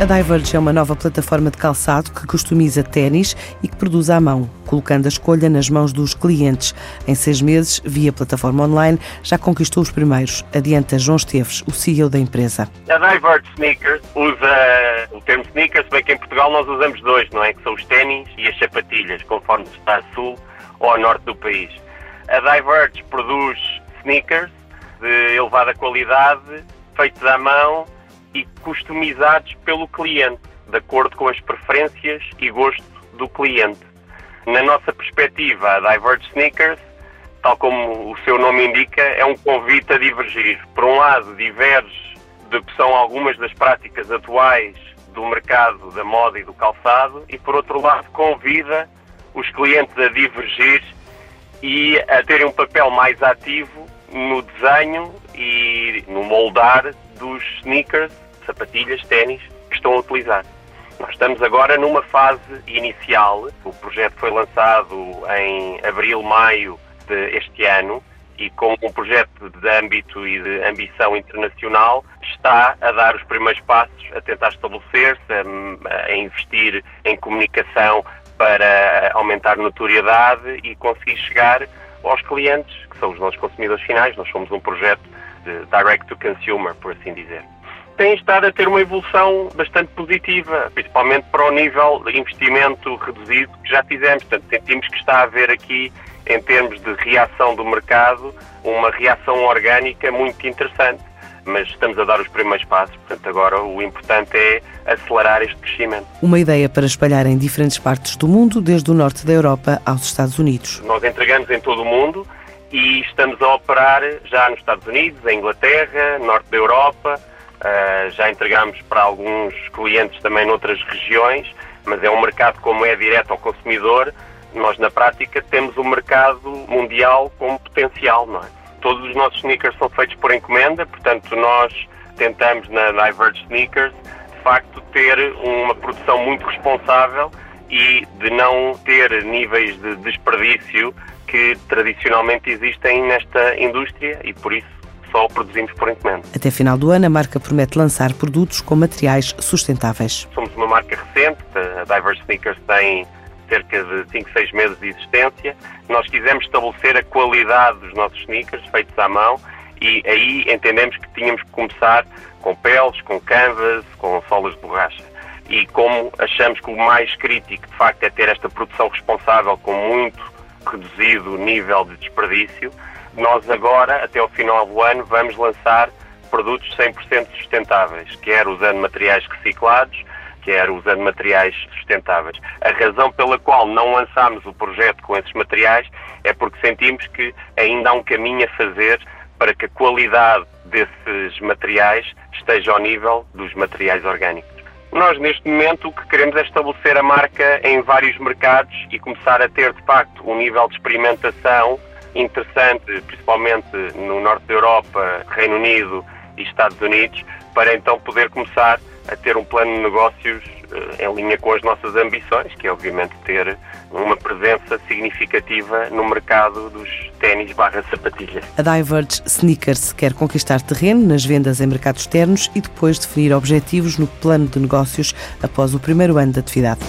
A Diverge é uma nova plataforma de calçado que customiza ténis e que produz à mão, colocando a escolha nas mãos dos clientes. Em seis meses, via plataforma online, já conquistou os primeiros. Adianta João Esteves, o CEO da empresa. A Diverge Sneakers usa o termo sneakers, bem que em Portugal nós usamos dois, não é? Que são os ténis e as sapatilhas, conforme está a sul ou a norte do país. A Diverge produz sneakers de elevada qualidade, feitos à mão e customizados pelo cliente, de acordo com as preferências e gosto do cliente. Na nossa perspectiva, a Diverge Sneakers, tal como o seu nome indica, é um convite a divergir. Por um lado, diverge de que são algumas das práticas atuais do mercado da moda e do calçado, e por outro lado, convida os clientes a divergir e a terem um papel mais ativo no desenho e no moldar dos sneakers, sapatilhas, ténis que estão a utilizar. Nós estamos agora numa fase inicial. O projeto foi lançado em abril, maio deste ano e com um projeto de âmbito e de ambição internacional está a dar os primeiros passos, a tentar estabelecer-se, a, a investir em comunicação para aumentar notoriedade e conseguir chegar aos clientes, que são os nossos consumidores finais. Nós somos um projeto de direct to consumer, por assim dizer. Tem estado a ter uma evolução bastante positiva, principalmente para o nível de investimento reduzido que já fizemos. Portanto, sentimos que está a haver aqui, em termos de reação do mercado, uma reação orgânica muito interessante mas estamos a dar os primeiros passos, portanto agora o importante é acelerar este crescimento. Uma ideia para espalhar em diferentes partes do mundo, desde o norte da Europa aos Estados Unidos. Nós entregamos em todo o mundo e estamos a operar já nos Estados Unidos, em Inglaterra, norte da Europa, uh, já entregamos para alguns clientes também noutras regiões, mas é um mercado como é direto ao consumidor, nós na prática temos um mercado mundial com potencial, não é? Todos os nossos sneakers são feitos por encomenda, portanto nós tentamos na Diverge Sneakers de facto ter uma produção muito responsável e de não ter níveis de desperdício que tradicionalmente existem nesta indústria e por isso só produzimos por encomenda. Até final do ano, a marca promete lançar produtos com materiais sustentáveis. Somos uma marca recente, a Diverse Sneakers tem cerca de 5, 6 meses de existência. Nós quisemos estabelecer a qualidade dos nossos sneakers feitos à mão e aí entendemos que tínhamos que começar com peles, com canvas, com solas de borracha. E como achamos que o mais crítico, de facto, é ter esta produção responsável com muito reduzido nível de desperdício, nós agora, até ao final do ano, vamos lançar produtos 100% sustentáveis, quer usando materiais reciclados, quer usando materiais sustentáveis. A razão pela qual não lançámos o projeto com esses materiais é porque sentimos que ainda há um caminho a fazer para que a qualidade desses materiais esteja ao nível dos materiais orgânicos. Nós, neste momento, o que queremos é estabelecer a marca em vários mercados e começar a ter, de facto, um nível de experimentação interessante, principalmente no norte da Europa, Reino Unido e Estados Unidos, para então poder começar a ter um plano de negócios eh, em linha com as nossas ambições, que é obviamente ter uma presença significativa no mercado dos ténis barra sapatilhas. A Diverge Sneakers quer conquistar terreno nas vendas em mercados externos e depois definir objetivos no plano de negócios após o primeiro ano de atividade.